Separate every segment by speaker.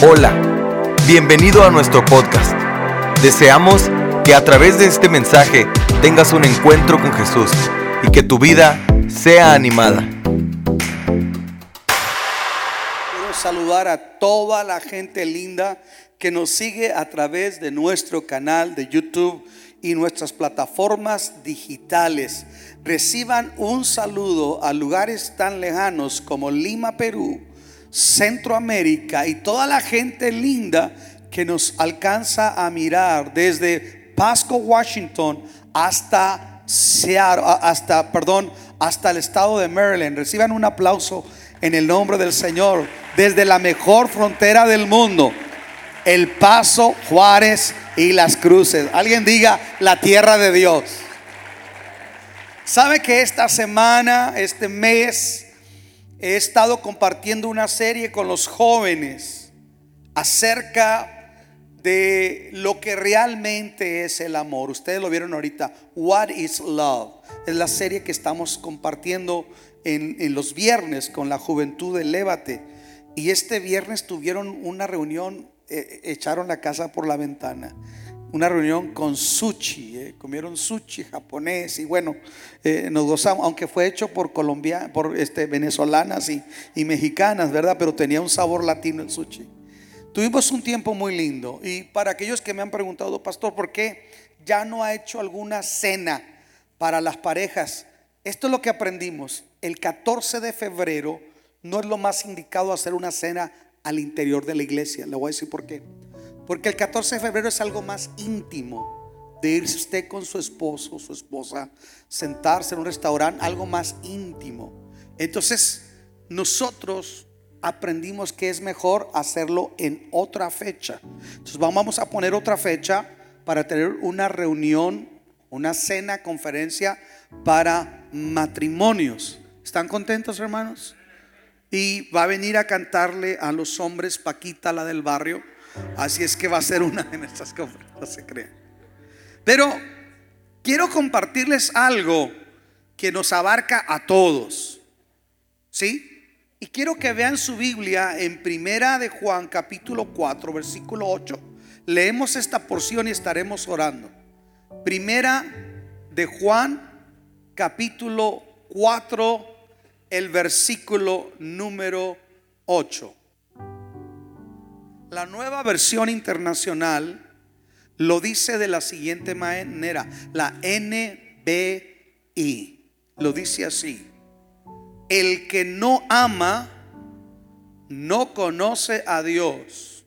Speaker 1: Hola, bienvenido a nuestro podcast. Deseamos que a través de este mensaje tengas un encuentro con Jesús y que tu vida sea animada.
Speaker 2: Quiero saludar a toda la gente linda que nos sigue a través de nuestro canal de YouTube y nuestras plataformas digitales. Reciban un saludo a lugares tan lejanos como Lima, Perú, Centroamérica y toda la gente linda que nos alcanza a mirar desde Pasco, Washington hasta hasta, perdón, hasta el estado de Maryland. Reciban un aplauso en el nombre del Señor desde la mejor frontera del mundo, El Paso, Juárez y Las Cruces. Alguien diga la tierra de Dios. ¿Sabe que esta semana, este mes, he estado compartiendo una serie con los jóvenes acerca de lo que realmente es el amor. Ustedes lo vieron ahorita. What is love? Es la serie que estamos compartiendo en, los viernes con la juventud de Lévate. Y este viernes tuvieron una reunión, eh, echaron la casa por la ventana una reunión con sushi, eh, comieron sushi japonés y bueno, eh, nos gozamos, aunque fue hecho por colombianas, por este, venezolanas y, y, mexicanas, ¿verdad? Pero tenía un sabor latino el sushi. Tuvimos un tiempo muy lindo y para aquellos que me han preguntado, pastor, ¿por qué ya no ha hecho alguna cena para las parejas? Esto es lo que aprendimos. El 14 de febrero no es lo más indicado hacer una cena al interior de la iglesia. Le voy a decir por qué. Porque el 14 de febrero es algo más íntimo de irse usted con su esposo su esposa, sentarse en un restaurante, algo más íntimo. Entonces, nosotros aprendimos que es mejor hacerlo en otra fecha. Entonces, vamos a poner otra fecha para tener una reunión, una cena, conferencia para matrimonios. ¿Están contentos, hermanos? Y va a venir a cantarle a los hombres Paquita, la del barrio Así es que va a ser una de nuestras conferencias, no se crean. Pero quiero compartirles algo que nos abarca a todos. ¿Sí? Y quiero que vean su Biblia en Primera de Juan capítulo 4, versículo 8. Leemos esta porción y estaremos orando. Primera de Juan capítulo 4, el versículo número 8. La nueva versión internacional lo dice de la siguiente manera, la NBI lo dice así. El que no ama no conoce a Dios,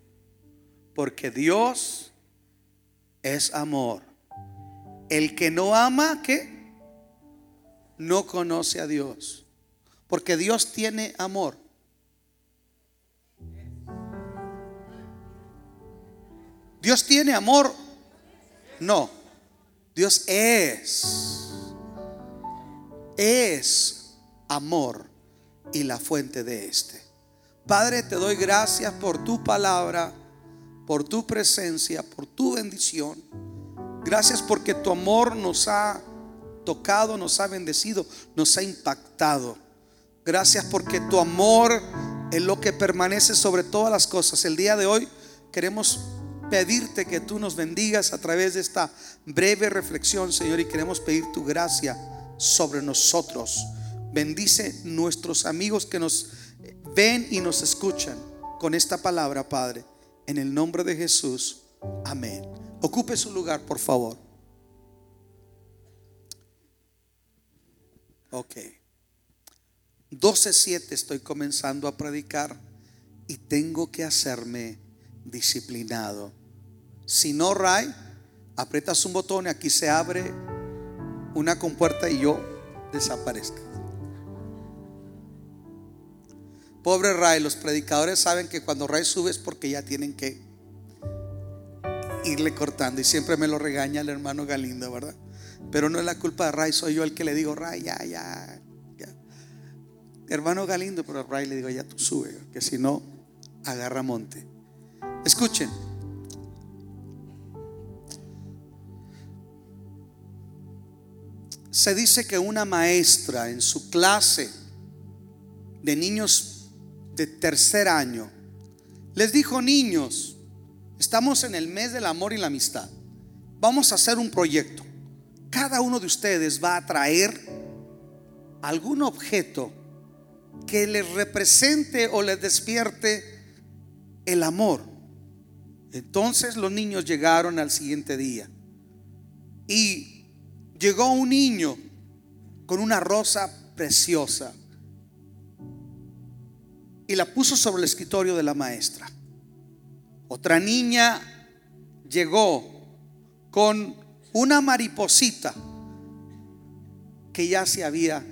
Speaker 2: porque Dios es amor. El que no ama, ¿qué? No conoce a Dios, porque Dios tiene amor. ¿Dios tiene amor? No. Dios es. Es amor y la fuente de este. Padre, te doy gracias por tu palabra, por tu presencia, por tu bendición. Gracias porque tu amor nos ha tocado, nos ha bendecido, nos ha impactado. Gracias porque tu amor es lo que permanece sobre todas las cosas. El día de hoy queremos pedirte que tú nos bendigas a través de esta breve reflexión, Señor, y queremos pedir tu gracia sobre nosotros. Bendice nuestros amigos que nos ven y nos escuchan con esta palabra, Padre. En el nombre de Jesús. Amén. Ocupe su lugar, por favor. Ok. 12.7 estoy comenzando a predicar y tengo que hacerme disciplinado. Si no, Ray, aprietas un botón y aquí se abre una compuerta y yo desaparezco. Pobre Ray, los predicadores saben que cuando Ray sube es porque ya tienen que irle cortando. Y siempre me lo regaña el hermano Galindo, ¿verdad? Pero no es la culpa de Ray, soy yo el que le digo, Ray, ya, ya, ya. Hermano Galindo, pero Ray le digo, ya tú sube, que si no, agarra monte. Escuchen. Se dice que una maestra en su clase de niños de tercer año les dijo, niños, estamos en el mes del amor y la amistad. Vamos a hacer un proyecto. Cada uno de ustedes va a traer algún objeto que les represente o les despierte el amor. Entonces los niños llegaron al siguiente día y llegó un niño con una rosa preciosa y la puso sobre el escritorio de la maestra. Otra niña llegó con una mariposita que ya se había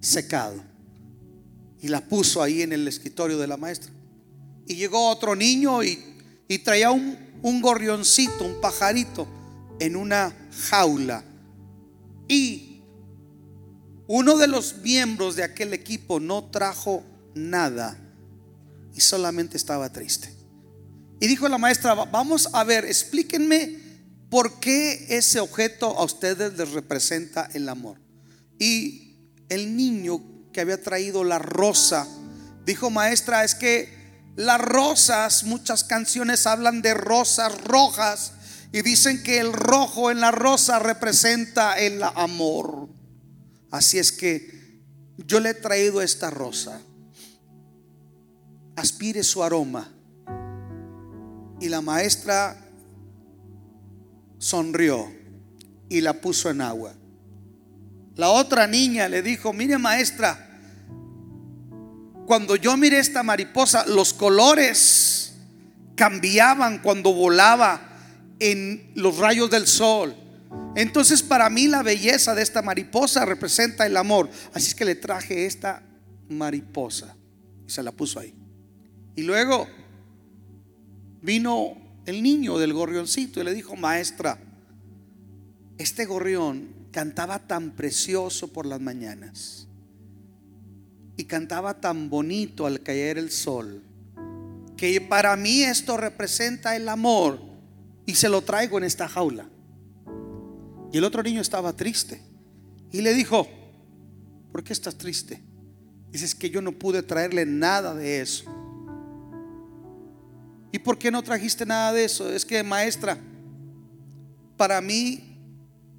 Speaker 2: secado y la puso ahí en el escritorio de la maestra. Y llegó otro niño y, traía un, un gorrioncito, un pajarito en una jaula. Y uno de los miembros de aquel equipo no trajo nada y solamente estaba triste. Y dijo la maestra, vamos a ver, explíquenme por qué ese objeto a ustedes les representa el amor. Y el niño que había traído la rosa, dijo maestra, es que las rosas, muchas canciones hablan de rosas rojas y dicen que el rojo en la rosa representa el amor. Así es que yo le he traído esta rosa aspire su aroma. Y la maestra sonrió y la puso en agua. La otra niña le dijo, mire maestra, cuando yo miré esta mariposa, los colores cambiaban cuando volaba en los rayos del sol. Entonces para mí la belleza de esta mariposa representa el amor. Así es que le traje esta mariposa y se la puso ahí. Y luego vino el niño del gorrioncito y le dijo, maestra, este gorrión cantaba tan precioso por las mañanas y cantaba tan bonito al caer el sol, que para mí esto representa el amor y se lo traigo en esta jaula. Y el otro niño estaba triste y le dijo, ¿por qué estás triste? Dices que yo no pude traerle nada de eso. ¿Y por qué no trajiste nada de eso? Es que, maestra, para mí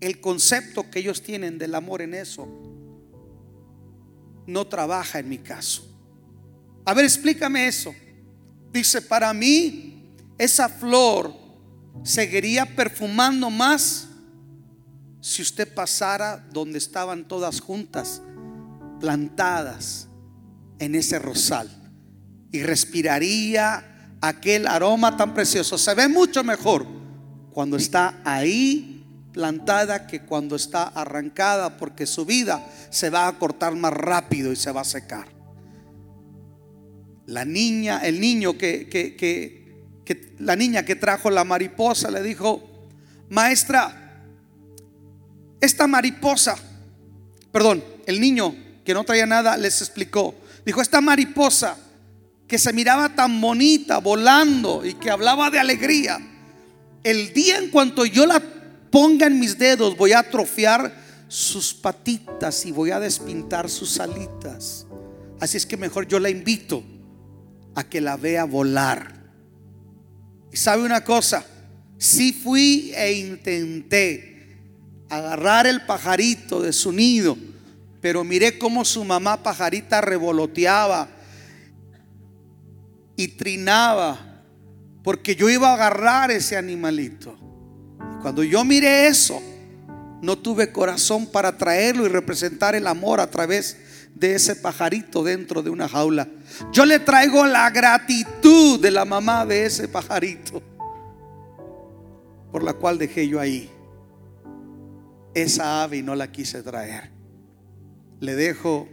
Speaker 2: el concepto que ellos tienen del amor en eso no trabaja en mi caso. A ver, explícame eso. Dice, para mí esa flor seguiría perfumando más si usted pasara donde estaban todas juntas, plantadas en ese rosal, y respiraría aquel aroma tan precioso. Se ve mucho mejor cuando está ahí plantada que cuando está arrancada porque su vida se va a cortar más rápido y se va a secar. La niña, el niño que, que, que, la niña que trajo la mariposa le dijo, maestra, esta mariposa, perdón, el niño que no traía nada les explicó, dijo, esta mariposa que se miraba tan bonita volando y que hablaba de alegría, el día en cuanto yo la ponga en mis dedos voy a atrofiar sus patitas y voy a despintar sus alitas. Así es que mejor yo la invito a que la vea volar. Y sabe una cosa, si fui e intenté agarrar el pajarito de su nido, pero miré cómo su mamá pajarita revoloteaba y trinaba porque yo iba a agarrar ese animalito. Cuando yo miré eso, no tuve corazón para traerlo y representar el amor a través de ese pajarito dentro de una jaula. Yo le traigo la gratitud de la mamá de ese pajarito, por la cual dejé yo ahí esa ave y no la quise traer. Le dejo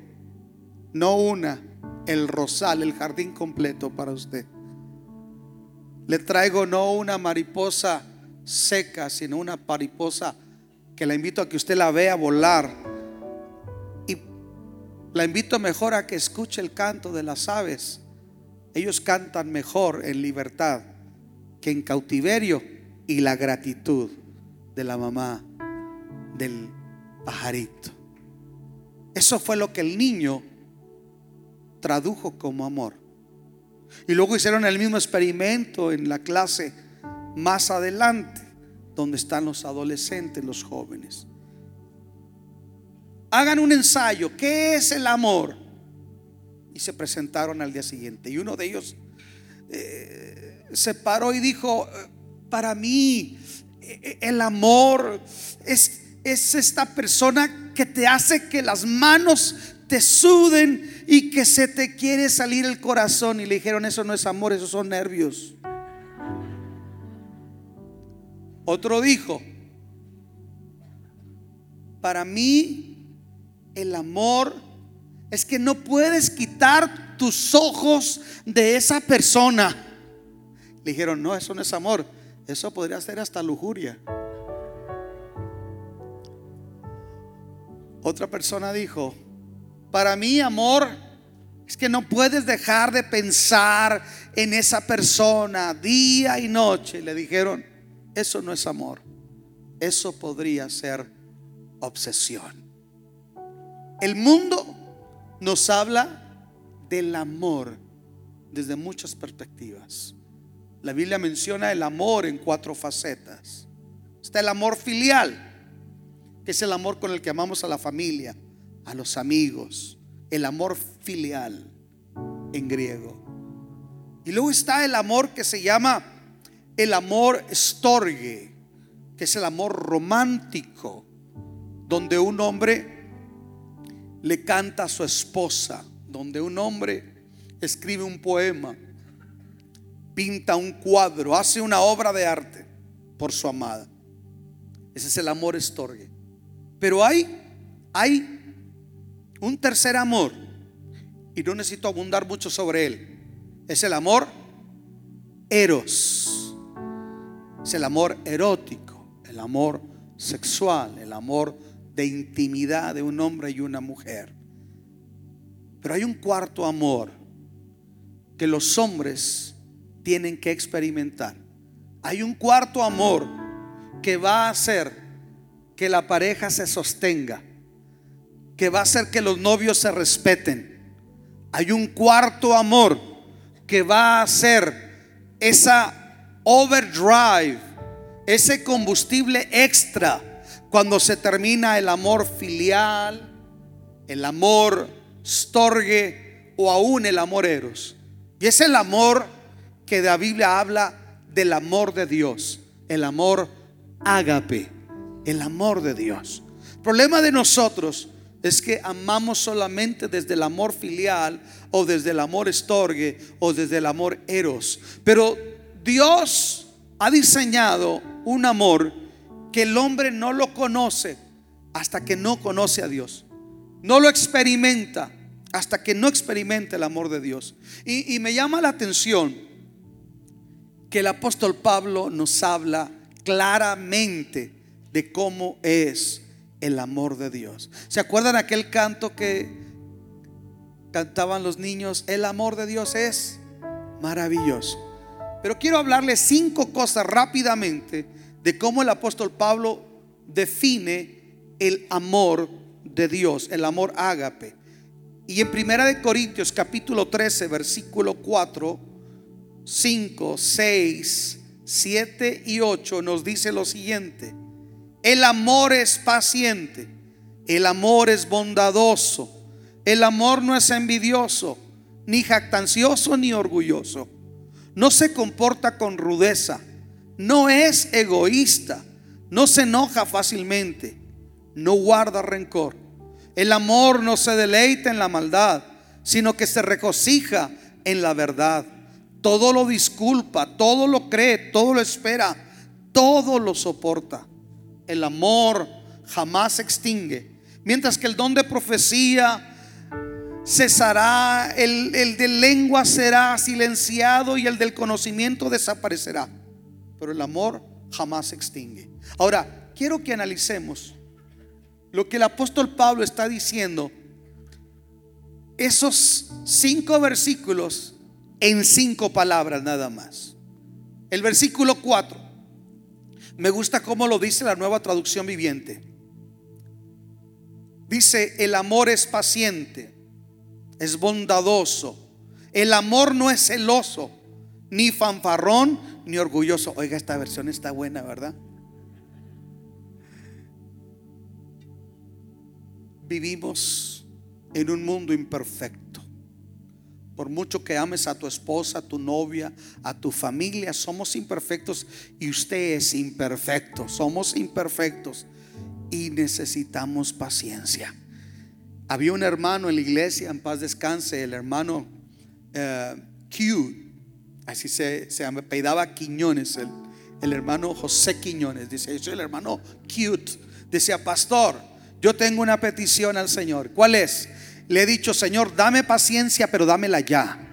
Speaker 2: no una, el rosal, el jardín completo para usted. Le traigo no una mariposa seca, sino una mariposa que la invito a que usted la vea volar. La invito mejor a que escuche el canto de las aves. Ellos cantan mejor en libertad que en cautiverio y la gratitud de la mamá del pajarito. Eso fue lo que el niño tradujo como amor. Y luego hicieron el mismo experimento en la clase más adelante, donde están los adolescentes, los jóvenes. Hagan un ensayo, ¿qué es el amor? Y se presentaron al día siguiente. Y uno de ellos eh, se paró y dijo, para mí eh, el amor es, es esta persona que te hace que las manos te suden y que se te quiere salir el corazón. Y le dijeron, eso no es amor, esos son nervios. Otro dijo, para mí el amor es que no puedes quitar tus ojos de esa persona. Le dijeron, no, eso no es amor, eso podría ser hasta lujuria. Otra persona dijo, para mí amor es que no puedes dejar de pensar en esa persona día y noche. Le dijeron, eso no es amor, eso podría ser obsesión. El mundo nos habla del amor desde muchas perspectivas. La Biblia menciona el amor en cuatro facetas. Está el amor filial, que es el amor con el que amamos a la familia, a los amigos, el amor filial en griego. Y luego está el amor que se llama el amor storge, que es el amor romántico, donde un hombre le canta a su esposa, donde un hombre escribe un poema pinta un cuadro, hace una obra de arte por su amada. Ese es el amor estorgue. Pero hay, hay un tercer amor, y no necesito abundar mucho sobre él. Es el amor eros. Es el amor erótico, el amor sexual, el amor de intimidad de un hombre y una mujer. Pero hay un cuarto amor que los hombres tienen que experimentar. Hay un cuarto amor que va a hacer que la pareja se sostenga, que va a hacer que los novios se respeten. Hay un cuarto amor que va a hacer esa overdrive, ese combustible extra cuando se termina el amor filial, el amor storge o aún el amor eros. Y es el amor que la Biblia habla del amor de Dios, el amor ágape, el amor de Dios. El problema de nosotros es que amamos solamente desde el amor filial o desde el amor estorgue o desde el amor eros. Pero Dios ha diseñado un amor que el hombre no lo conoce hasta que no conoce a Dios. No lo experimenta hasta que no experimente el amor de Dios. Y, y me llama la atención que el apóstol Pablo nos habla claramente de cómo es el amor de Dios. ¿Se acuerdan aquel canto que cantaban los niños? El amor de Dios es maravilloso. Pero quiero hablarles cinco cosas rápidamente de cómo el apóstol Pablo define el amor de Dios, el amor ágape. Y en Primera de Corintios capítulo 13, versículo 4 5, 6, 7 y 8 nos dice lo siguiente. El amor es paciente, el amor es bondadoso, el amor no es envidioso, ni jactancioso, ni orgulloso. No se comporta con rudeza, no es egoísta, no se enoja fácilmente, no guarda rencor. El amor no se deleita en la maldad, sino que se regocija en la verdad todo lo disculpa, todo lo cree, todo lo espera, todo lo soporta. El amor jamás se extingue. Mientras que el don de profecía cesará, el, el de lengua será silenciado y el del conocimiento desaparecerá. Pero el amor jamás se extingue. Ahora, quiero que analicemos lo que el apóstol Pablo está diciendo. Esos cinco versículos en cinco palabras nada más. El versículo 4. Me gusta cómo lo dice la nueva traducción viviente. Dice, el amor es paciente, es bondadoso, El amor no es celoso, ni fanfarrón, ni orgulloso. Oiga, esta versión está buena, ¿verdad? Vivimos en un mundo imperfecto. Por mucho que ames a tu esposa, a tu novia, a tu familia, somos imperfectos y usted es imperfecto. Somos imperfectos y necesitamos paciencia. Había un hermano en la iglesia, en paz descanse, el hermano uh, Q, así se, se apellidaba Quiñones, el, el, hermano José Quiñones, dice, yo soy el hermano Cute, decía, pastor, yo tengo una petición al Señor, ¿cuál es? Le he dicho, Señor, dame paciencia, pero dámela ya.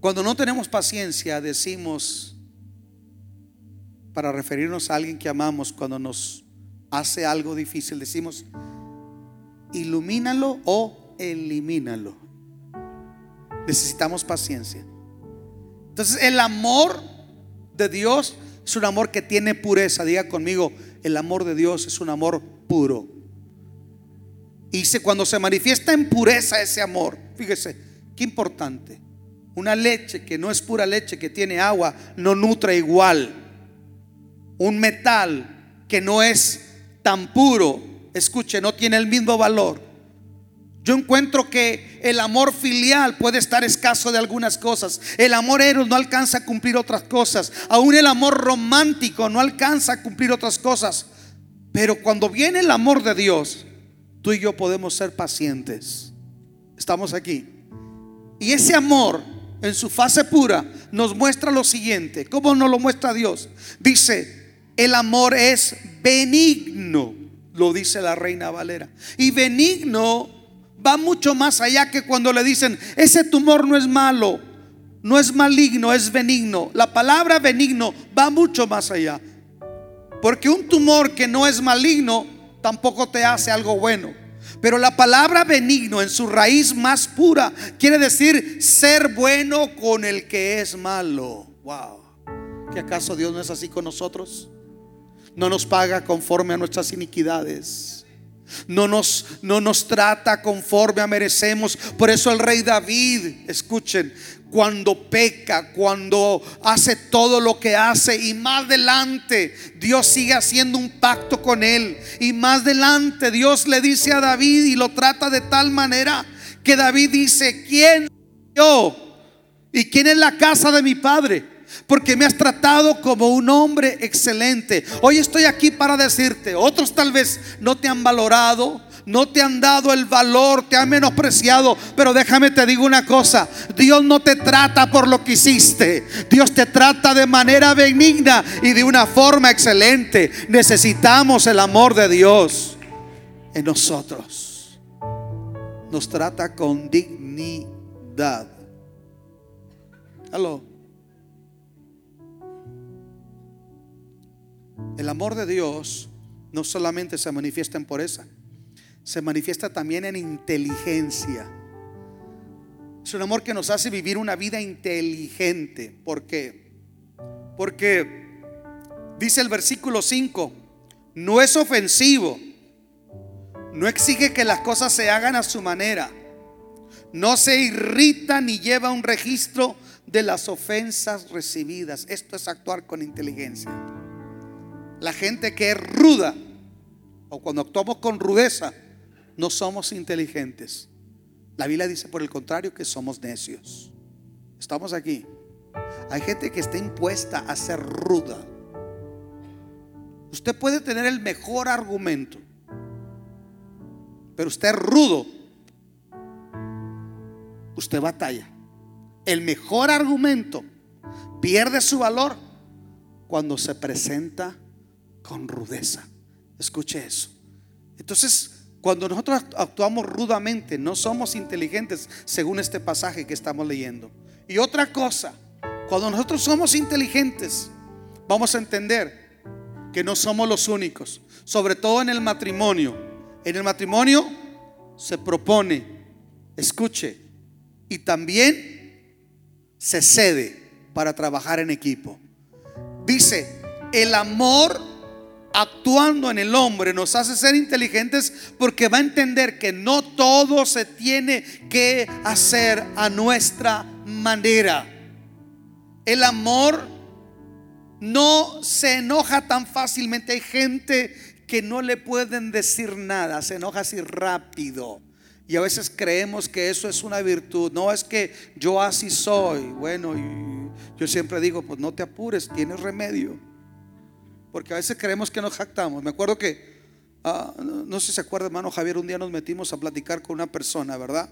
Speaker 2: Cuando no tenemos paciencia, decimos, para referirnos a alguien que amamos, cuando nos hace algo difícil, decimos, ilumínalo o elimínalo. Necesitamos paciencia. Entonces el amor de Dios es un amor que tiene pureza. Diga conmigo, el amor de Dios es un amor puro. Y cuando se manifiesta en pureza ese amor, fíjese, qué importante. Una leche que no es pura leche, que tiene agua, no nutre igual. Un metal que no es tan puro, escuche, no tiene el mismo valor. Yo encuentro que el amor filial puede estar escaso de algunas cosas. El amor eros no alcanza a cumplir otras cosas. Aún el amor romántico no alcanza a cumplir otras cosas. Pero cuando viene el amor de Dios, tú y yo podemos ser pacientes. Estamos aquí. Y ese amor en su fase pura nos muestra lo siguiente. ¿Cómo nos lo muestra Dios? Dice, el amor es benigno lo dice la reina Valera. Y benigno va mucho más allá que cuando le dicen, ese tumor no es malo, no es maligno, es benigno. La palabra benigno va mucho más allá. Porque un tumor que no es maligno tampoco te hace algo bueno. Pero la palabra benigno en su raíz más pura quiere decir ser bueno con el que es malo. Wow. ¿Que acaso Dios no es así con nosotros? no nos paga conforme a nuestras iniquidades. No nos, no nos trata conforme a merecemos. Por eso el rey David, escuchen, cuando peca, cuando hace todo lo que hace y más adelante Dios sigue haciendo un pacto con él. Y más adelante Dios le dice a David y lo trata de tal manera que David dice, ¿quién yo? ¿Y quién es la casa de mi padre? Porque me has tratado como un hombre excelente. Hoy estoy aquí para decirte, otros tal vez no te han valorado, no te han dado el valor, te han menospreciado, pero déjame te digo una cosa, Dios no te trata por lo que hiciste, Dios te trata de manera benigna y de una forma excelente. Necesitamos el amor de Dios en nosotros. Nos trata con dignidad. Hello. El amor de Dios no solamente se manifiesta en pureza, se manifiesta también en inteligencia. Es un amor que nos hace vivir una vida inteligente. ¿Por qué? Porque dice el versículo 5, no es ofensivo, no exige que las cosas se hagan a su manera, no se irrita ni lleva un registro de las ofensas recibidas. Esto es actuar con inteligencia la gente que es ruda o cuando actuamos con rudeza, no somos inteligentes. La Biblia dice por el contrario que somos necios. Estamos aquí. Hay gente que está impuesta a ser ruda. Usted puede tener el mejor argumento, pero usted es rudo. Usted batalla. El mejor argumento pierde su valor cuando se presenta con rudeza. Escuche eso. Entonces, cuando nosotros actuamos rudamente, no somos inteligentes según este pasaje que estamos leyendo. Y otra cosa, cuando nosotros somos inteligentes, vamos a entender que no somos los únicos, sobre todo en el matrimonio. En el matrimonio se propone, escuche, y también se cede para trabajar en equipo. Dice, el amor actuando en el hombre nos hace ser inteligentes porque va a entender que no todo se tiene que hacer a nuestra manera. El amor no se enoja tan fácilmente. Hay gente que no le pueden decir nada, se enoja así rápido. Y a veces creemos que eso es una virtud. No es que yo así soy. Bueno, yo siempre digo, pues no te apures, tienes remedio. Porque a veces creemos que nos jactamos. Me acuerdo que, ah, no sé si se acuerda, hermano Javier, un día nos metimos a platicar con una persona, ¿verdad?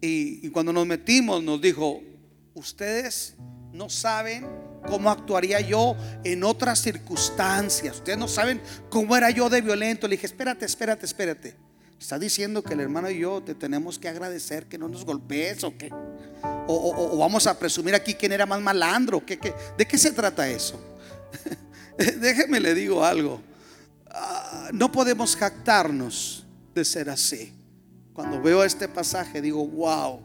Speaker 2: Y, y cuando nos metimos nos dijo, ustedes no saben cómo actuaría yo en otras circunstancias. Ustedes no saben cómo era yo de violento. Le dije, espérate, espérate, espérate. Está diciendo que el hermano y yo te tenemos que agradecer que no nos golpees o que o, vamos a presumir aquí quién era más malandro. ¿Qué, de qué se trata eso? Déjeme le digo algo. Ah, no podemos jactarnos de ser así. Cuando veo este pasaje digo, wow,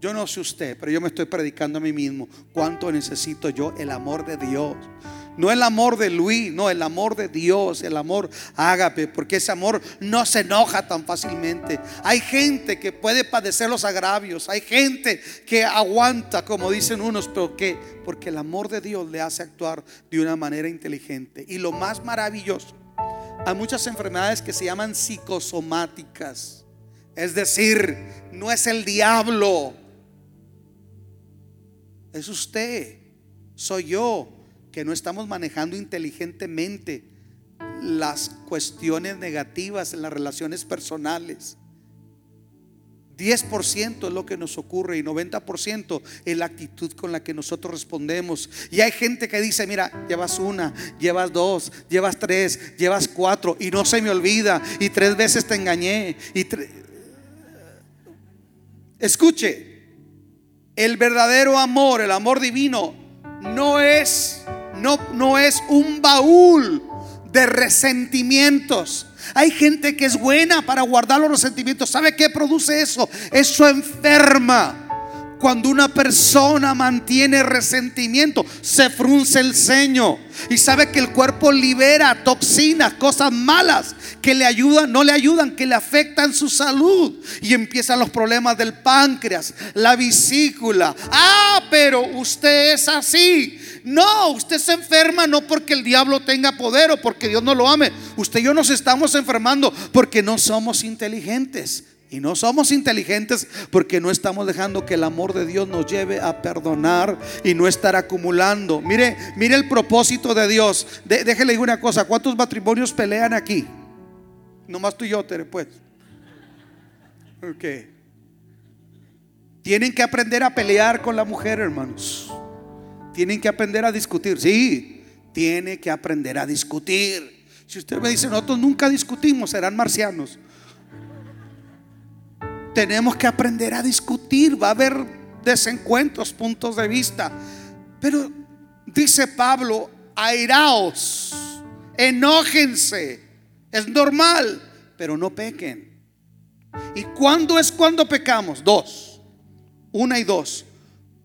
Speaker 2: yo no sé usted, pero yo me estoy predicando a mí mismo. ¿Cuánto necesito yo el amor de Dios? No el amor de Luis, no, el amor de Dios, el amor ágape, porque ese amor no se enoja tan fácilmente. Hay gente que puede padecer los agravios, hay gente que aguanta, como dicen unos, pero que porque el amor de Dios le hace actuar de una manera inteligente. Y lo más maravilloso, hay muchas enfermedades que se llaman psicosomáticas. Es decir, no es el diablo, es usted, soy yo que no estamos manejando inteligentemente las cuestiones negativas en las relaciones personales. 10% es lo que nos ocurre y 90% es la actitud con la que nosotros respondemos. Y hay gente que dice, mira, llevas una, llevas dos, llevas tres, llevas cuatro y no se me olvida y tres veces te engañé. Y Escuche, el verdadero amor, el amor divino, no es no, no es un baúl de resentimientos. Hay gente que es buena para guardar los resentimientos. ¿Sabe qué produce eso? Eso enferma. Cuando una persona mantiene resentimiento, se frunce el ceño y sabe que el cuerpo libera toxinas, cosas malas que le ayudan, no le ayudan, que le afectan su salud. Y empiezan los problemas del páncreas, la vesícula. Ah, pero usted es así. No, usted se enferma no porque el diablo tenga poder o porque Dios no lo ame. Usted y yo nos estamos enfermando porque no somos inteligentes. Y no somos inteligentes porque no estamos dejando que el amor de Dios nos lleve a perdonar y no estar acumulando. Mire, mire el propósito de Dios. déjele una cosa, ¿cuántos matrimonios pelean aquí? Nomás tú y yo, Tere, pues. Ok. Tienen que aprender a pelear con la mujer, hermanos. Tienen que aprender a discutir. Sí, tiene que aprender a discutir. Si usted me dice, nosotros nunca discutimos, serán marcianos. Tenemos que aprender a discutir. Va a haber desencuentros, puntos de vista. Pero dice Pablo, airaos, enójense. Es normal, pero no pequen. ¿Y cuándo es cuando pecamos? Dos. Una y dos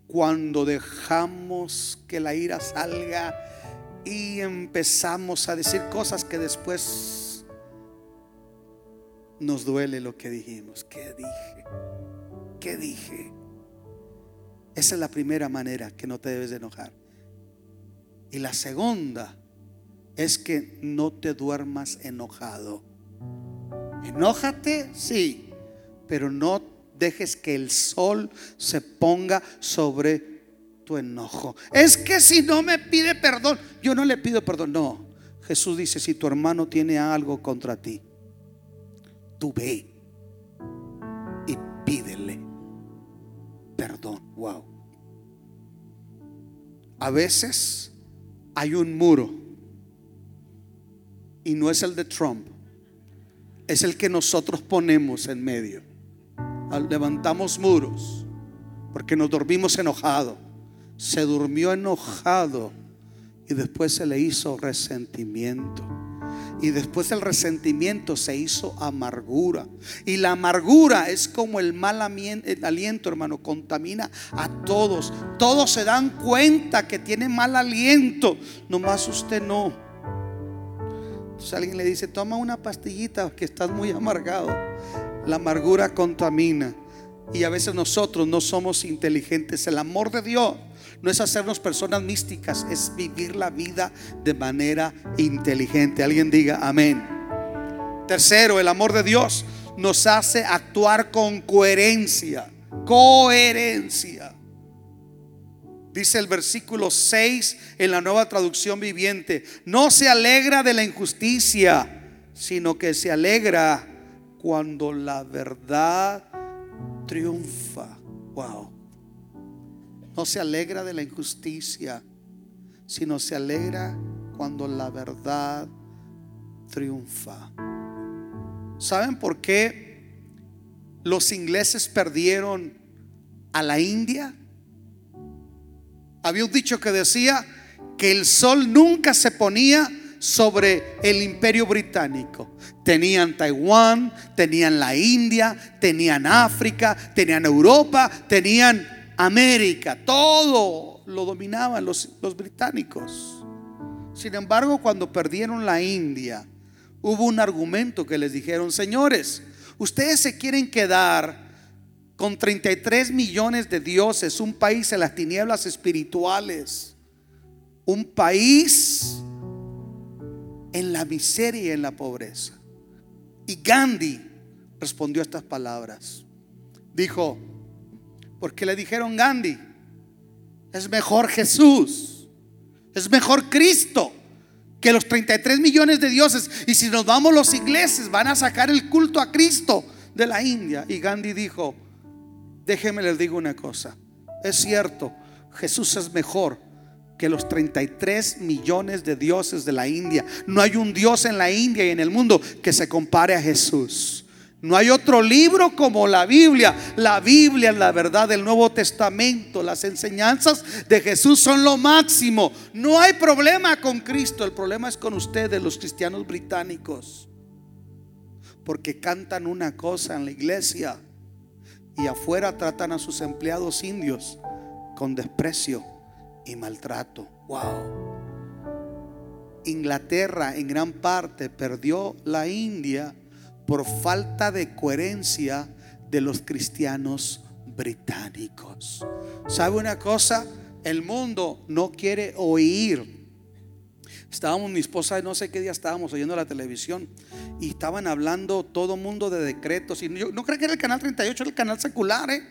Speaker 2: cuando dejamos que la ira salga y empezamos a decir cosas que después nos duele lo que dijimos. ¿Qué dije? ¿Qué dije? Esa es la primera manera que no te debes de enojar. Y la segunda es que no te duermas enojado. Enójate, sí, pero no dejes que el sol se ponga sobre tu enojo. Es que si no me pide perdón, yo no le pido perdón. No, Jesús dice, si tu hermano tiene algo contra ti, tú ve y pídele perdón. Wow. A veces hay un muro y no es el de Trump, es el que nosotros ponemos en medio levantamos muros porque nos dormimos enojado. Se durmió enojado y después se le hizo resentimiento. Y después el resentimiento se hizo amargura. Y la amargura es como el mal aliento, hermano, contamina a todos. Todos se dan cuenta que tiene mal aliento, nomás usted no. Entonces alguien le dice, toma una pastillita que estás muy amargado. La amargura contamina. Y a veces nosotros no somos inteligentes. El amor de Dios no es hacernos personas místicas, es vivir la vida de manera inteligente. Alguien diga amén. Tercero, el amor de Dios nos hace actuar con coherencia. Coherencia. Dice el versículo 6 en la nueva traducción viviente, no se alegra de la injusticia, sino que se alegra cuando la verdad triunfa. Wow. No se alegra de la injusticia, sino se alegra cuando la verdad triunfa. ¿Saben por qué los ingleses perdieron a la India? Había un dicho que decía que el sol nunca se ponía sobre el imperio británico. Tenían Taiwán, tenían la India, tenían África, tenían Europa, tenían América. Todo lo dominaban los, británicos. Sin embargo, cuando perdieron la India, hubo un argumento que les dijeron, señores, ustedes se quieren quedar con 33 millones de dioses, un país en las tinieblas espirituales, un país en la miseria y en la pobreza. Y Gandhi respondió estas palabras. Dijo, porque le dijeron Gandhi, es mejor Jesús, es mejor Cristo que los 33 millones de dioses. Y si nos vamos los ingleses, van a sacar el culto a Cristo de la India. Y Gandhi dijo, déjenme les digo una cosa, es cierto, Jesús es mejor que los 33 millones de dioses de la India. No hay un Dios en la India y en el mundo que se compare a Jesús. No hay otro libro como la Biblia. La Biblia la verdad del Nuevo Testamento. Las enseñanzas de Jesús son lo máximo. No hay problema con Cristo. El problema es con ustedes, los cristianos británicos. Porque cantan una cosa en la iglesia y afuera tratan a sus empleados indios con desprecio y maltrato. Wow. Inglaterra en gran parte perdió la India por falta de coherencia de los cristianos británicos. ¿Sabe una cosa? El mundo no quiere oír. Estábamos, mi esposa, no sé qué día estábamos oyendo la televisión y estaban hablando todo mundo de decretos. Y yo no creo que era el canal 38, era el canal secular, ¿eh?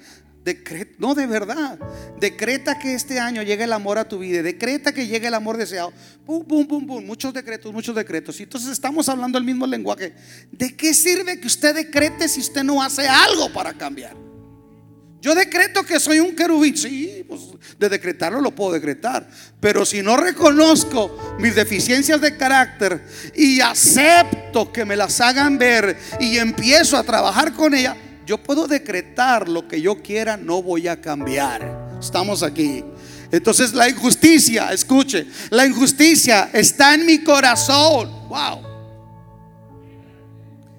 Speaker 2: Decreta, no de verdad. Decreta que este año llegue el amor a tu vida. Decreta que llegue el amor deseado. Pum, pum, pum, pum. Muchos decretos, muchos decretos. Y entonces estamos hablando el mismo lenguaje. ¿De qué sirve que usted decrete si usted no hace algo para cambiar? Yo decreto que soy un querubín. Sí, pues de decretarlo lo puedo decretar. Pero si no reconozco mis deficiencias de carácter y acepto que me las hagan ver y empiezo a trabajar con ella yo puedo decretar lo que yo quiera, no voy a cambiar. Estamos aquí. Entonces la injusticia, escuche, la injusticia está en mi corazón. Wow.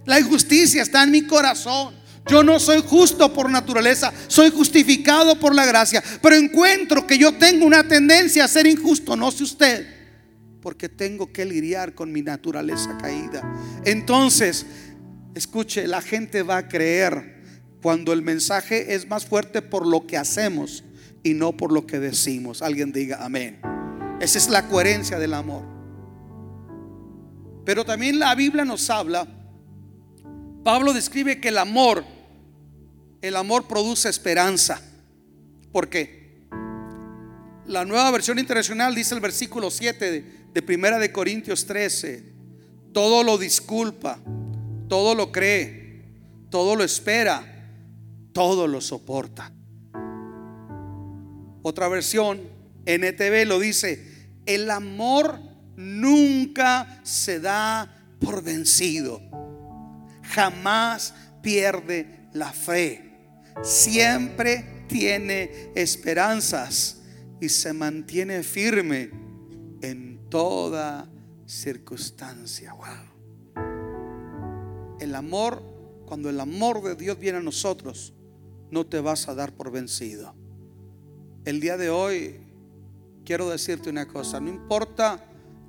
Speaker 2: La injusticia está en mi corazón. Yo no soy justo por naturaleza, soy justificado por la gracia. Pero encuentro que yo tengo una tendencia a ser injusto, no sé usted, porque tengo que lidiar con mi naturaleza caída. Entonces, escuche, la gente va a creer cuando el mensaje es más fuerte por lo que hacemos y no por lo que decimos. Alguien diga amén. Esa es la coherencia del amor. Pero también la Biblia nos habla, Pablo describe que el amor, el amor produce esperanza. ¿Por qué? La nueva versión internacional dice el versículo 7 de, de Primera de Corintios 13, todo lo disculpa, todo lo cree, todo lo espera todo lo soporta. Otra versión, NTV lo dice, el amor nunca se da por vencido, jamás pierde la fe, siempre tiene esperanzas y se mantiene firme en toda circunstancia. Wow. El amor, cuando el amor de Dios viene a nosotros, no te vas a dar por vencido. El día de hoy quiero decirte una cosa, no importa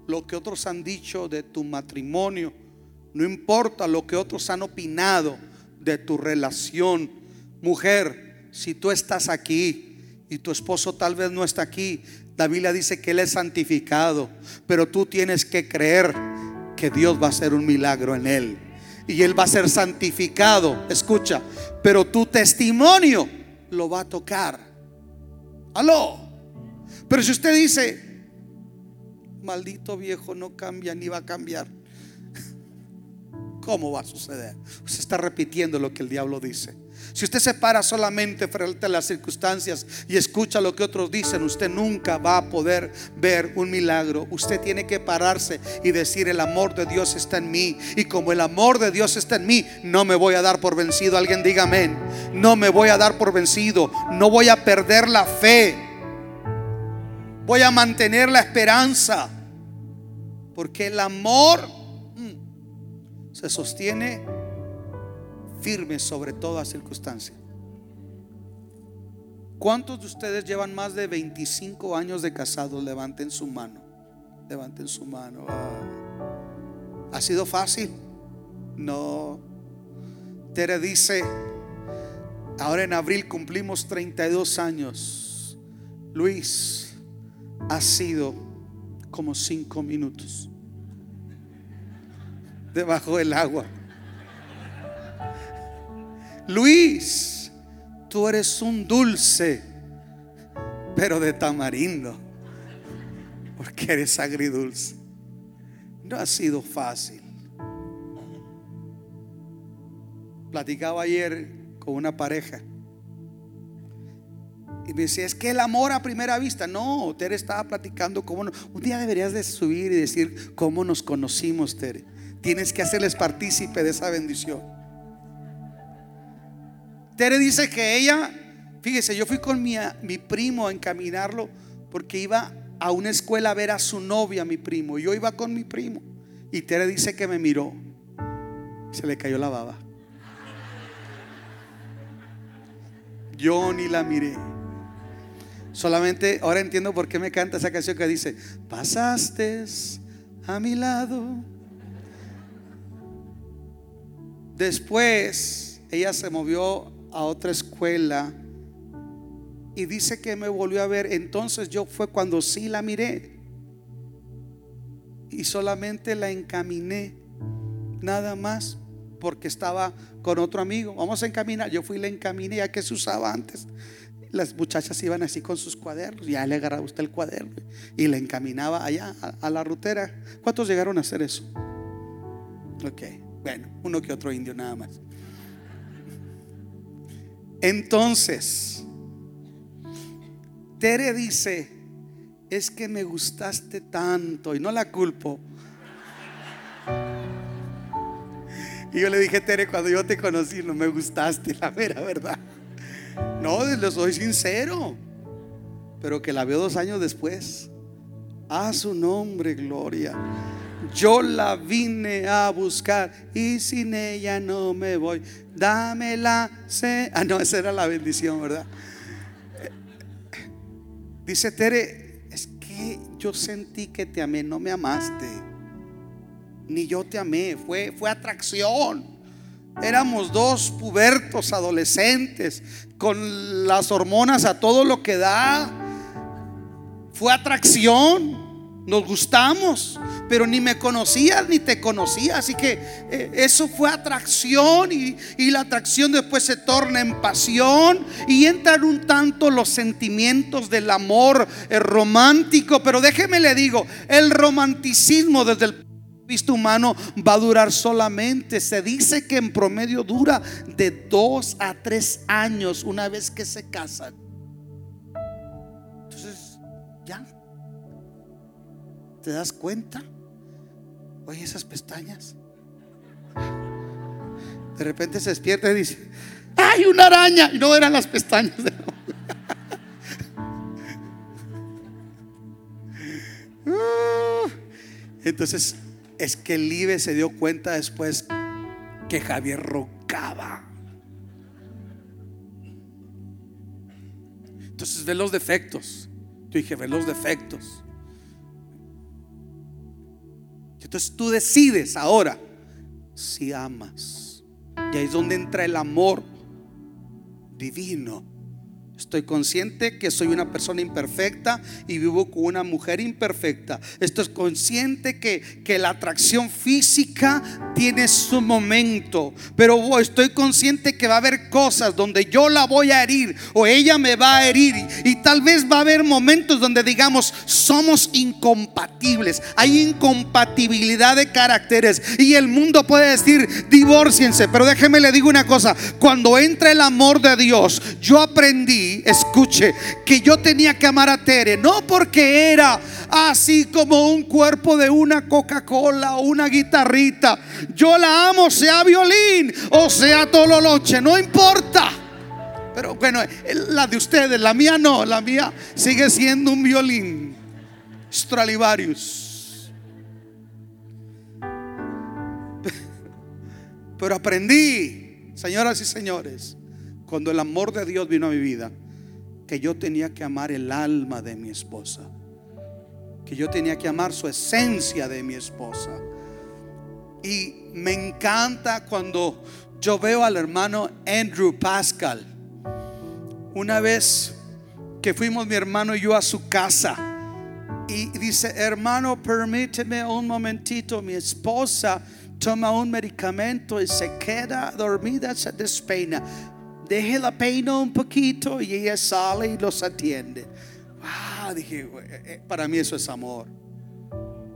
Speaker 2: lo que otros han dicho de tu matrimonio, no importa lo que otros han opinado de tu relación. Mujer, si tú estás aquí y tu esposo tal vez no está aquí, la dice que Él es santificado, pero tú tienes que creer que Dios va a hacer un milagro en Él. Y Él va a ser santificado, escucha, pero tu testimonio lo va a tocar. Aló. Pero si usted dice, maldito viejo no cambia ni va a cambiar, ¿cómo va a suceder? Usted está repitiendo lo que el diablo dice. Si usted se para solamente frente a las circunstancias y escucha lo que otros dicen, usted nunca va a poder ver un milagro. Usted tiene que pararse y decir, el amor de Dios está en mí. Y como el amor de Dios está en mí, no me voy a dar por vencido. Alguien diga amén. No me voy a dar por vencido. No voy a perder la fe. Voy a mantener la esperanza. Porque el amor mm, se sostiene firme sobre toda circunstancia. ¿Cuántos de ustedes llevan más de 25 años de casados? Levanten su mano. Levanten su mano. Ah. ¿Ha sido fácil? No. Tere dice, ahora en abril cumplimos 32 años. Luis, ha sido como 5 minutos debajo del agua. Luis, tú eres un dulce, pero de tamarindo, porque eres agridulce. No ha sido fácil. Platicaba ayer con una pareja. Y me decía, es que el amor a primera vista. No, Tere estaba platicando cómo. un día deberías de subir y decir cómo nos conocimos, Tere. Tienes que hacerles partícipe de esa bendición. Tere dice que ella, fíjese, yo fui con mi, mi primo a encaminarlo porque iba a una escuela a ver a su novia, mi primo. Yo iba con mi primo. Y Tere dice que me miró. Se le cayó la baba. Yo ni la miré. Solamente ahora entiendo por qué me canta esa canción que dice, pasaste a mi lado. Después ella se movió a otra escuela y dice que me volvió a ver. Entonces yo fue cuando sí la miré y solamente la encaminé, nada más, porque estaba con otro amigo. Vamos a encaminar. Yo fui y la encaminé, ya que se usaba antes. Las muchachas iban así con sus cuadernos, ya le agarraba usted el cuaderno y la encaminaba allá a, a la rutera. ¿Cuántos llegaron a hacer eso? Ok, bueno, uno que otro indio nada más. Entonces, Tere dice, es que me gustaste tanto y no la culpo. Y yo le dije, Tere, cuando yo te conocí, no me gustaste, la mera verdad. No, le soy sincero. Pero que la veo dos años después. A su nombre, gloria. Yo la vine a buscar y sin ella no me voy. Dámela. Ah, no, esa era la bendición, ¿verdad? Dice Tere, es que yo sentí que te amé, no me amaste. Ni yo te amé, fue, fue atracción. Éramos dos pubertos adolescentes con las hormonas a todo lo que da. Fue atracción. Nos gustamos, pero ni me conocías ni te conocía. Así que eh, eso fue atracción y, la atracción después se torna en pasión y entran un tanto los sentimientos del amor eh, romántico. Pero déjeme le digo, el romanticismo desde el visto humano va a durar solamente, se dice que en promedio dura de dos a tres años una vez que se casan. ¿Te das cuenta? Oye, esas pestañas. De repente se despierta y dice, ¡ay, una araña! Y no eran las pestañas. Uh. Entonces, es que Libe se dio cuenta después que Javier rocaba. Entonces ve los defectos. Yo dije, ve los defectos. Entonces tú decides ahora si amas. Y ahí es donde entra el amor divino Estoy consciente que soy una persona imperfecta y vivo con una mujer imperfecta. Estoy consciente que, que la atracción física tiene su momento. Pero estoy consciente que va a haber cosas donde yo la voy a herir o ella me va a herir. Y, tal vez va a haber momentos donde digamos, somos incompatibles. Hay incompatibilidad de caracteres. Y el mundo puede decir, divórciense. Pero déjeme le digo una cosa. Cuando entra el amor de Dios, yo aprendí escuche, que yo tenía que amar a Tere, no porque era así como un cuerpo de una Coca-Cola o una guitarrita. Yo la amo, sea violín o sea tololoche, no importa. Pero bueno, la de ustedes, la mía no, la mía sigue siendo un violín. Stradivarius. Pero aprendí, señoras y señores, cuando el amor de Dios vino a mi vida, que yo tenía que amar el alma de mi esposa, que yo tenía que amar su esencia de mi esposa. Y me encanta cuando yo veo al hermano Andrew Pascal. Una vez que fuimos mi hermano y yo a su casa y dice, hermano, permíteme un momentito, mi esposa toma un medicamento y se queda dormida, se despeina deje la peina un poquito y ella sale y los atiende. Ah, dije, eh, eh, para mí eso es amor.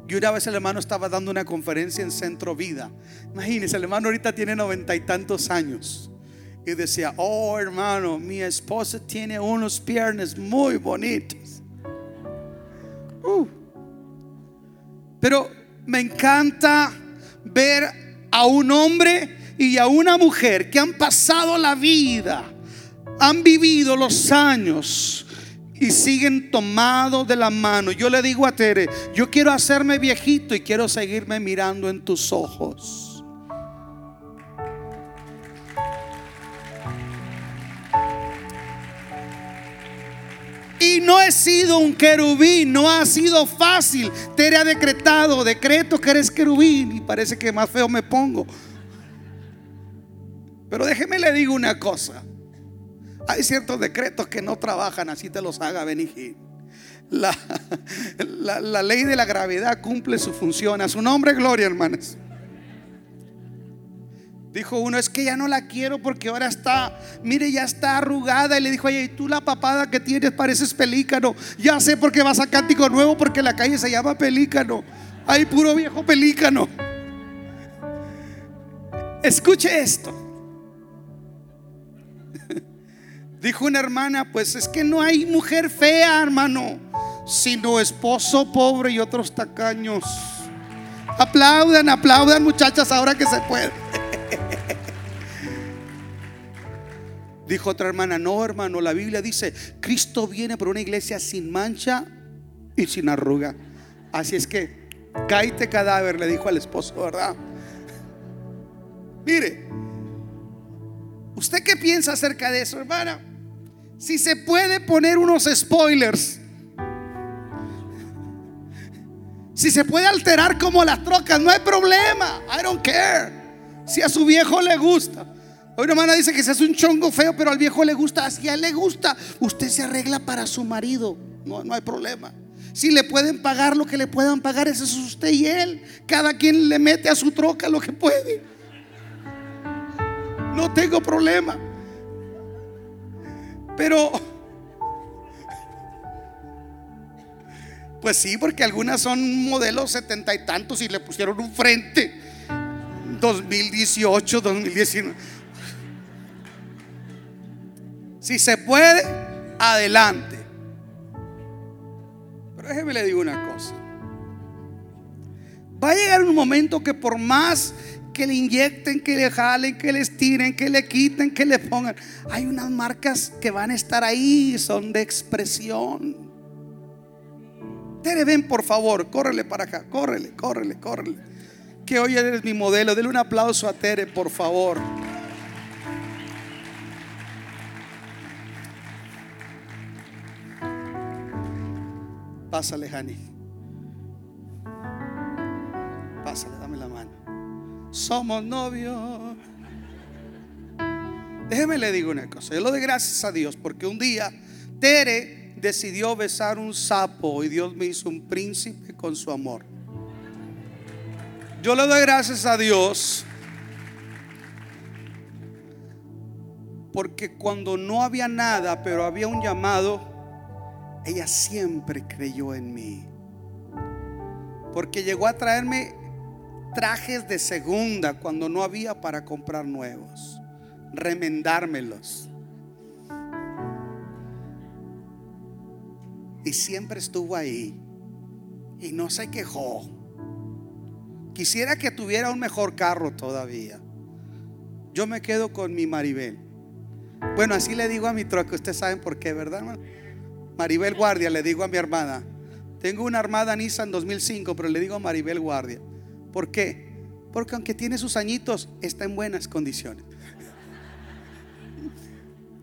Speaker 2: Y una vez el hermano estaba dando una conferencia en Centro Vida. Imagínense, el hermano ahorita tiene noventa y tantos años. Y decía, oh hermano, mi esposa tiene unos piernas muy bonitos. Uh. Pero me encanta ver a un hombre y a una mujer que han pasado la vida, han vivido los años y siguen tomados de la mano. Yo le digo a Tere, yo quiero hacerme viejito y quiero seguirme mirando en tus ojos. Y no he sido un querubín, no ha sido fácil. Tere ha decretado, decreto que eres querubín y parece que más feo me pongo. Pero déjeme le digo una cosa. Hay ciertos decretos que no trabajan, así te los haga Benigín. La, la, ley de la gravedad cumple su función. A su nombre, gloria, hermanas. Dijo uno, es que ya no la quiero porque ahora está, mire, ya está arrugada. Y le dijo, oye, ¿y tú la papada que tienes pareces pelícano. Ya sé por qué vas a cántico nuevo porque la calle se llama pelícano. Hay puro viejo pelícano. Escuche esto. Dijo una hermana, pues es que no hay mujer fea, hermano, sino esposo pobre y otros tacaños. Aplaudan, aplaudan muchachas ahora que se puede. Dijo otra hermana, no hermano, la Biblia dice, Cristo viene por una iglesia sin mancha y sin arruga. Así es que, cállate cadáver, le dijo al esposo, ¿verdad? Mire, ¿usted qué piensa acerca de eso, hermana? Si se puede poner unos spoilers. Si se puede alterar como las trocas, no hay problema. I don't care. Si a su viejo le gusta. Hoy una hermana dice que se hace un chongo feo, pero al viejo le gusta. Si a él le gusta, usted se arregla para su marido. No, no hay problema. Si le pueden pagar lo que le puedan pagar, eso es usted y él. Cada quien le mete a su troca lo que puede. No tengo problema. Pero, pues sí, porque algunas son modelos setenta y tantos y le pusieron un frente. 2018, 2019. Si se puede, adelante. Pero déjeme le digo una cosa. Va a llegar un momento que por más que le inyecten, que le jalen, que les tiren, que le quiten, que le pongan. Hay unas marcas que van a estar ahí, son de expresión. Tere, ven por favor, córrele para acá, córrele, córrele, córrele. Que hoy eres mi modelo. Dele un aplauso a Tere, por favor. Pásale, Hani. Somos novios. Déjeme le digo una cosa. Yo lo doy gracias a Dios porque un día Tere decidió besar un sapo y Dios me hizo un príncipe con su amor. Yo le doy gracias a Dios porque cuando no había nada, pero había un llamado, ella siempre creyó en mí. Porque llegó a traerme trajes de segunda cuando no había para comprar nuevos, remendármelos. Y siempre estuvo ahí y no se quejó. Quisiera que tuviera un mejor carro todavía. Yo me quedo con mi Maribel. Bueno, así le digo a mi troca, ustedes saben por qué, ¿verdad? Maribel Guardia, le digo a mi armada. Tengo una armada Nissan 2005, pero le digo a Maribel Guardia. ¿Por qué? Porque aunque tiene sus añitos, está en buenas condiciones.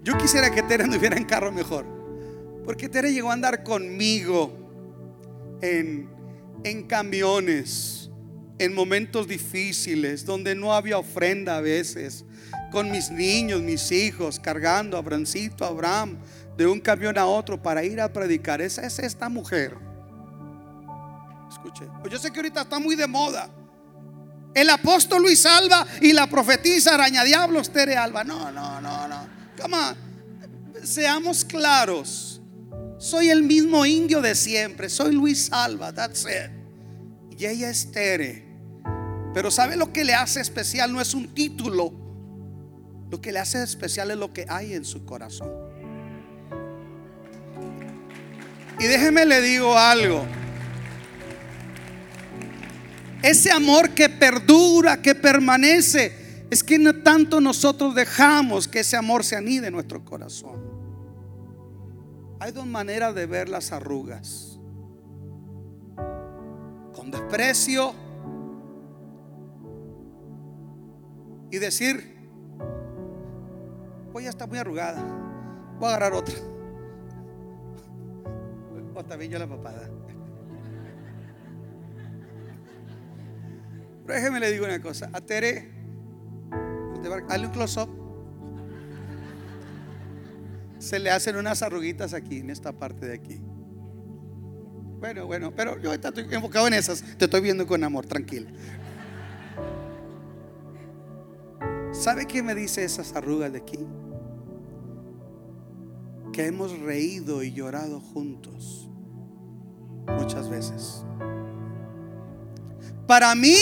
Speaker 2: Yo quisiera que Tere anduviera en carro mejor. Porque Tere llegó a andar conmigo en, camiones, en momentos difíciles, donde no había ofrenda a veces, con mis niños, mis hijos, cargando a Abrancito, a Abraham, de un camión a otro para ir a predicar. Esa es esta mujer. Escuche. Pues yo sé que ahorita está muy de moda. El apóstol Luis Alba y la profetisa Araña Diablos Tere Alba. No, no, no, no. Come Seamos claros. Soy el mismo indio de siempre. Soy Luis Alba. That's it. Y ella es Tere. Pero ¿sabe lo que le hace especial? No es un título lo que le hace especial es lo que hay en su corazón. Y déjeme le digo algo. Ese amor que perdura, que permanece, es que no tanto nosotros dejamos que ese amor se anide en nuestro corazón. Hay dos maneras de ver las arrugas. Con desprecio y decir, pues ya está muy arrugada. Voy a agarrar otra. O también yo la papada. Pero déjeme le digo una cosa. A Tere, un close-up. Se le hacen unas arruguitas aquí, en esta parte de aquí. Bueno, bueno, pero yo estoy enfocado en esas. Te estoy viendo con amor, tranquilo. ¿Sabe qué me dice esas arrugas de aquí? que hemos reído y llorado juntos muchas veces. Para mí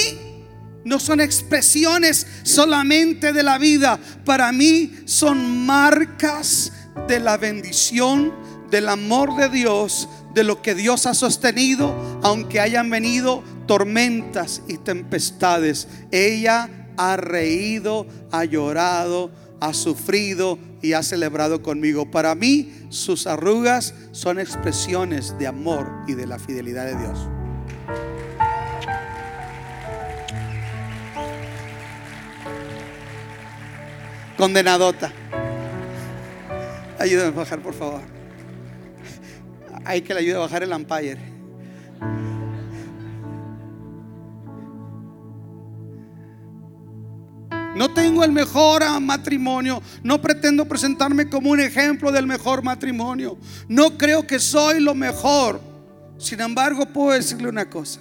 Speaker 2: no son expresiones solamente de la vida, para mí son marcas de la bendición, del amor de Dios, de lo que Dios ha sostenido, aunque hayan venido tormentas y tempestades. Ella ha reído, ha llorado, ha sufrido y ha celebrado conmigo. Para mí, sus arrugas son expresiones de amor y de la fidelidad de Dios. Condenadota. Ayúdame a bajar, por favor. Hay que le ayude a bajar el umpire. No tengo el mejor matrimonio. No pretendo presentarme como un ejemplo del mejor matrimonio. No creo que soy lo mejor. Sin embargo, puedo decirle una cosa.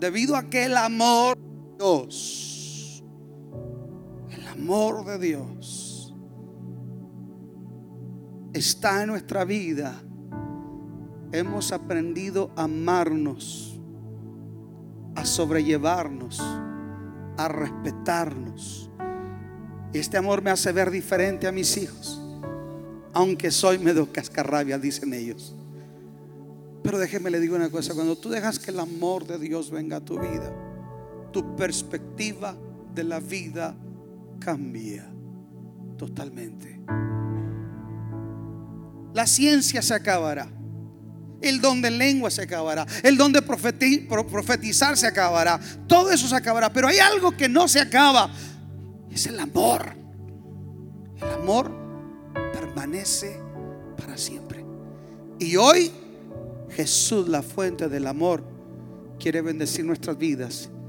Speaker 2: Debido a que el amor Dios, amor de Dios está en nuestra vida, hemos aprendido a amarnos, a sobrellevarnos a respetarnos. Este amor me hace ver diferente a mis hijos, aunque soy medio cascarrabia, dicen ellos. Pero déjeme le digo una cosa, cuando tú dejas que el amor de Dios venga a tu vida, tu perspectiva de la vida cambia totalmente. La ciencia se acabará. El don de lengua se acabará. El don de profetizar se acabará. Todo eso se acabará. Pero hay algo que no se acaba. Es el amor. El amor permanece para siempre. Y hoy Jesús, la fuente del amor, quiere bendecir nuestras vidas